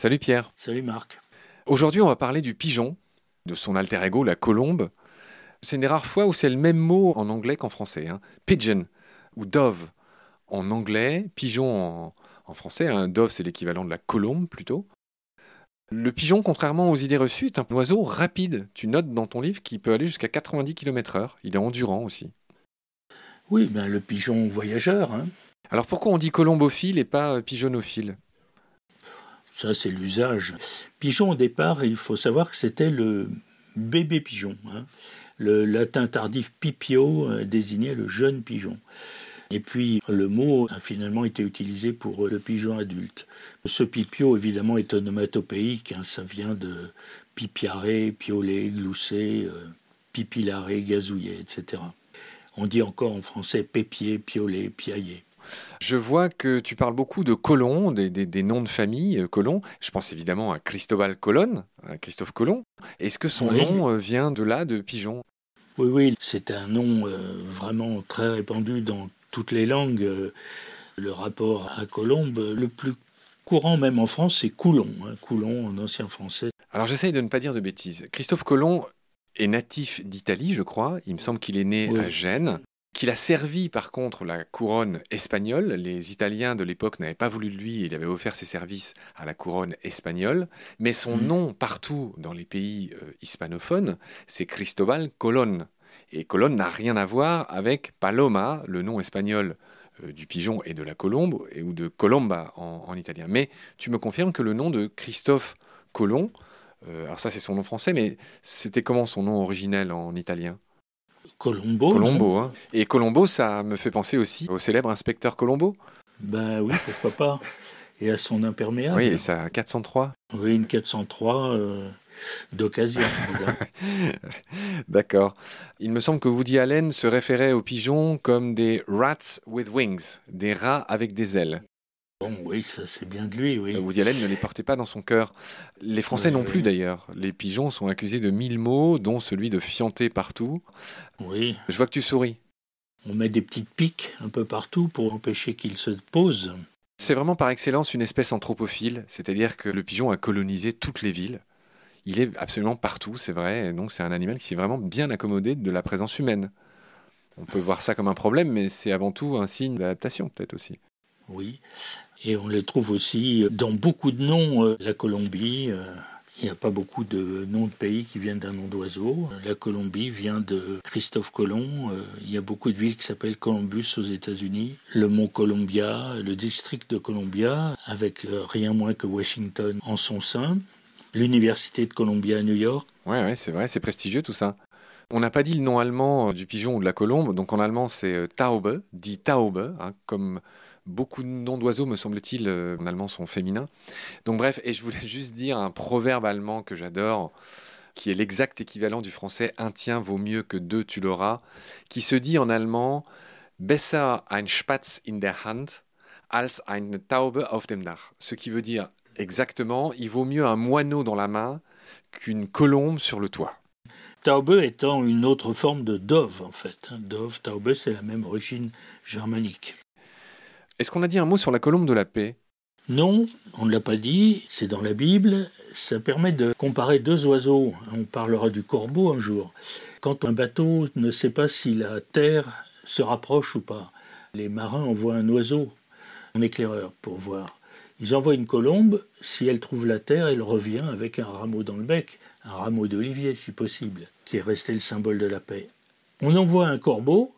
Salut Pierre. Salut Marc. Aujourd'hui, on va parler du pigeon, de son alter ego, la colombe. C'est une des rares fois où c'est le même mot en anglais qu'en français. Hein. Pigeon ou dove en anglais, pigeon en, français. Un hein. Dove, c'est l'équivalent de la colombe plutôt. Le pigeon, contrairement aux idées reçues, est un oiseau rapide. Tu notes dans ton livre qu'il peut aller jusqu'à 90 km/h. Il est endurant aussi. Oui, ben le pigeon voyageur. Hein. Alors pourquoi on dit colombophile et pas euh, pigeonophile? Ça, c'est l'usage. Pigeon, au départ, il faut savoir que c'était le bébé pigeon. Hein. Le latin tardif pipio euh, désignait le jeune pigeon. Et puis le mot a finalement été utilisé pour le pigeon adulte. Ce pipio, évidemment, est onomatopéique. Hein, ça vient de pipiarer, pioler, glousser, euh, pipilarer, gazouiller, etc. On dit encore en français pépier, pioler, piailler. Je vois que tu parles beaucoup de Colomb, des, noms de famille euh, Colomb. Je pense évidemment à Cristobal Colon, à Christophe Colomb. Est-ce que son nom euh, vient de là, de Pigeon? Oui, oui, c'est un nom vraiment très répandu dans toutes les langues, euh, le rapport à Colombe, le plus courant même en France, c'est Coulon, hein, Coulon en ancien français. Alors j'essaye de ne pas dire de bêtises. Christophe Colomb est natif d'Italie, je crois. Il me semble qu'il est né à Gênes qu'il a servi par contre la couronne espagnole. Les Italiens de l'époque n'avaient pas voulu de lui, il avait offert ses services à la couronne espagnole. Mais son mmh. nom partout dans les pays euh, hispanophones, c'est Cristobal Colón. Et colonne n'a rien à voir avec Paloma, le nom espagnol euh, du pigeon et de la colombe, et, ou de colomba en, italien. Mais tu me confirmes que le nom de Christophe Colomb, euh, alors ça c'est son nom français, mais c'était comment son nom originel en italien? Colombo. Colombo, hein. Et Colombo, ça me fait penser aussi au célèbre inspecteur Colombo. Ben oui, pourquoi pas. Et à son imperméable. Oui, et ça 403. Oui, une 403 d'occasion. D'accord. Il me semble que Woody Allen se référait aux pigeons comme des rats with wings, des rats avec des ailes. Bon, oui, ça c'est bien de lui, oui. Woody Allen ne les portait pas dans son cœur. Les Français non plus d'ailleurs. Les pigeons sont accusés de mille mots, dont celui de fianter partout. Oui. Je vois que tu souris. On met des petites piques un peu partout pour empêcher qu'ils se posent. C'est vraiment par excellence une espèce anthropophile, c'est-à-dire que le pigeon a colonisé toutes les villes il est absolument partout, c'est vrai. Et donc c'est un animal qui s'est vraiment bien accommodé de la présence humaine. On peut voir ça comme un problème, mais c'est avant tout un signe d'adaptation peut-être aussi. Oui, et on le trouve aussi dans beaucoup de noms. Euh, la Colombie, euh, il n'y a pas beaucoup de noms de pays qui viennent d'un nom d'oiseau. La Colombie vient de Christophe Colomb. Euh, il y a beaucoup de villes qui s'appellent Columbus aux États-Unis. Le mont Columbia, le district de Columbia, avec rien moins que Washington en son sein l'Université de Columbia à New York. Ouais, ouais c'est vrai, c'est prestigieux tout ça. On n'a pas dit le nom allemand euh, du pigeon ou de la colombe, donc en allemand c'est euh, Taube, dit Taube, hein, comme beaucoup de noms d'oiseaux, me semble-t-il, euh, en allemand sont féminins. Donc bref, et je voulais juste dire un proverbe allemand que j'adore, qui est l'exact équivalent du français un tien vaut mieux que deux tu l'auras, qui se dit en allemand Besser ein Spatz in der Hand als eine Taube auf dem Dach, ce qui veut dire Exactement, il vaut mieux un moineau dans la main qu'une colombe sur le toit. Taube étant une autre forme de dove, en fait. Hein. Dove, taube, c'est la même origine germanique. Est-ce qu'on a dit un mot sur la colombe de la paix? Non, on ne l'a pas dit, c'est dans la Bible. Ça permet de comparer deux oiseaux. On parlera du corbeau un jour. Quand un bateau ne sait pas si la terre se rapproche ou pas, les marins envoient un oiseau en éclaireur pour voir. Ils envoient une colombe, si elle trouve la terre, elle revient avec un rameau dans le bec, un rameau d'olivier si possible, qui est resté le symbole de la paix. On envoie un corbeau,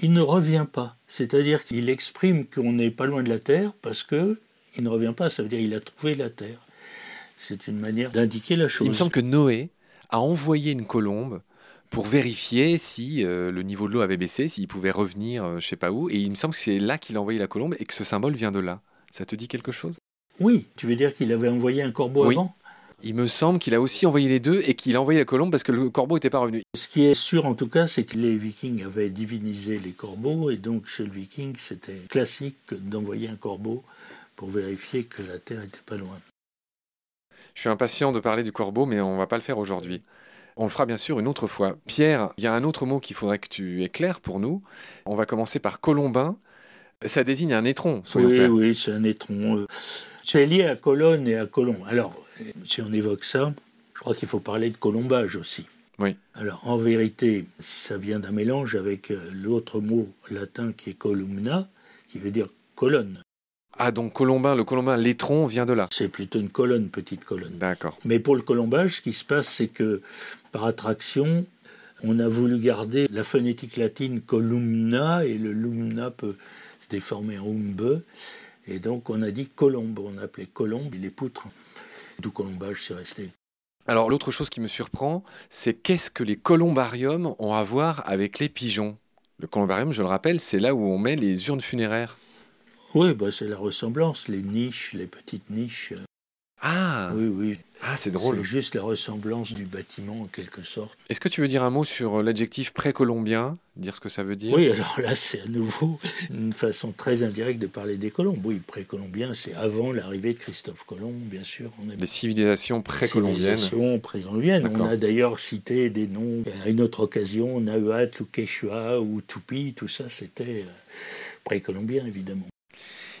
il ne revient pas, c'est-à-dire qu'il exprime qu'on n'est pas loin de la terre parce que il ne revient pas, ça veut dire qu'il a trouvé la terre. C'est une manière d'indiquer la chose. Il me semble que Noé a envoyé une colombe pour vérifier si euh, le niveau de l'eau avait baissé, s'il pouvait revenir je euh, je sais pas où, et il me semble que c'est là qu'il a envoyé la colombe et que ce symbole vient de là. Ça te dit quelque chose? Oui, tu veux dire qu'il avait envoyé un corbeau avant? Il me semble qu'il a aussi envoyé les deux et qu'il a envoyé la colombe parce que le corbeau n'était pas revenu. Ce qui est sûr en tout cas, c'est que les vikings avaient divinisé les corbeaux et donc chez le viking, c'était classique d'envoyer un corbeau pour vérifier que la terre n'était pas loin. Je suis impatient de parler du corbeau, mais on ne va pas le faire aujourd'hui. On le fera bien sûr une autre fois. Pierre, il y a un autre mot qu'il faudrait que tu éclaires pour nous. On va commencer par colombin. Ça désigne un étron, Oui, oui, c'est un étron. C'est lié à colonne et à colomb. Alors, si on évoque ça, je crois qu'il faut parler de colombage aussi. Oui. Alors, en vérité, ça vient d'un mélange avec l'autre mot latin qui est columna, qui veut dire colonne. Ah, donc colombin, le colombin l'étron vient de là C'est plutôt une colonne, petite colonne. D'accord. Mais pour le colombage, ce qui se passe, c'est que par attraction, on a voulu garder la phonétique latine columna, et le lumna peut se déformer en umbe. Et donc on a dit colombe, on a appelé colombe les poutres. D'où colombage, c'est resté. Alors l'autre chose qui me surprend, c'est qu'est-ce que les columbariums ont à voir avec les pigeons? Le columbarium, je le rappelle, c'est là où on met les urnes funéraires. Oui, bah, c'est la ressemblance, les niches, les petites niches. Ah Oui, oui. Ah, c'est drôle. C'est juste la ressemblance du bâtiment en quelque sorte. Est-ce que tu veux dire un mot sur l'adjectif précolombien Dire ce que ça veut dire? Oui, alors là, c'est à nouveau une façon très indirecte de parler des Colombes. Oui, précolombien, c'est avant l'arrivée de Christophe Colomb, bien sûr. On a... Les civilisations précolombiennes. Civilisations précolombiennes. On a d'ailleurs cité des noms à une autre occasion, Nahuatl ou Quechua ou Tupi, tout ça, c'était euh, précolombien, évidemment.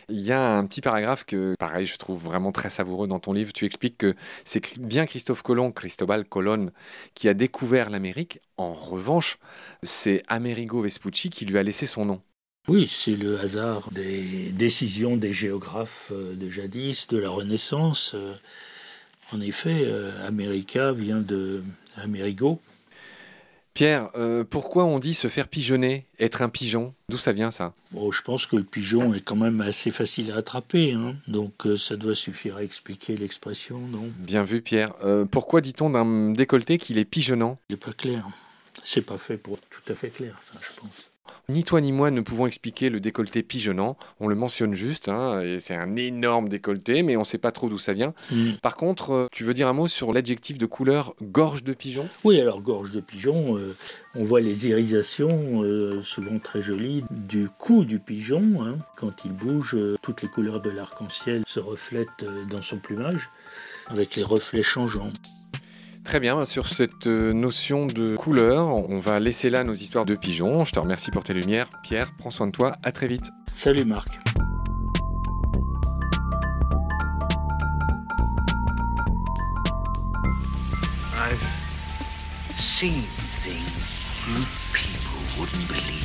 Il y a un petit paragraphe que, pareil, je trouve vraiment très savoureux dans ton livre. Tu expliques que c'est bien Christophe Colomb, Cristobal Colon, qui a découvert l'Amérique. En revanche, c'est Amerigo Vespucci qui lui a laissé son nom. Oui, c'est le hasard des décisions des géographes euh, de jadis, de la Renaissance. Euh, en effet, euh, America vient de Amerigo, Pierre, euh, pourquoi on dit se faire pigeonner, être un pigeon? D'où ça vient ça? Bon, Je pense que le pigeon est quand même assez facile à attraper, hein. donc euh, ça doit suffire à expliquer l'expression, non? Bien vu Pierre. Euh, pourquoi dit-on d'un décolleté qu'il est pigeonnant? Il n'est pas clair. C'est pas fait pour tout à fait clair, ça, je pense. Ni toi ni moi ne pouvons expliquer le décolleté pigeonnant. On le mentionne juste, hein, et c'est un énorme décolleté, mais on ne sait pas trop d'où ça vient. Mm. Par contre, euh, tu veux dire un mot sur l'adjectif de couleur gorge de pigeon? Oui, alors gorge de pigeon, euh, on voit les irisations, euh, souvent très jolies, du cou du pigeon. Hein. Quand il bouge, toutes les couleurs de l'arc-en-ciel se reflètent dans son plumage, avec les reflets changeants. Très bien, sur cette euh, notion de couleur, on va laisser là nos histoires de pigeons. Je te remercie pour tes lumières. Pierre, prends soin de toi, à très vite. Salut Marc. I've seen things you people wouldn't believe.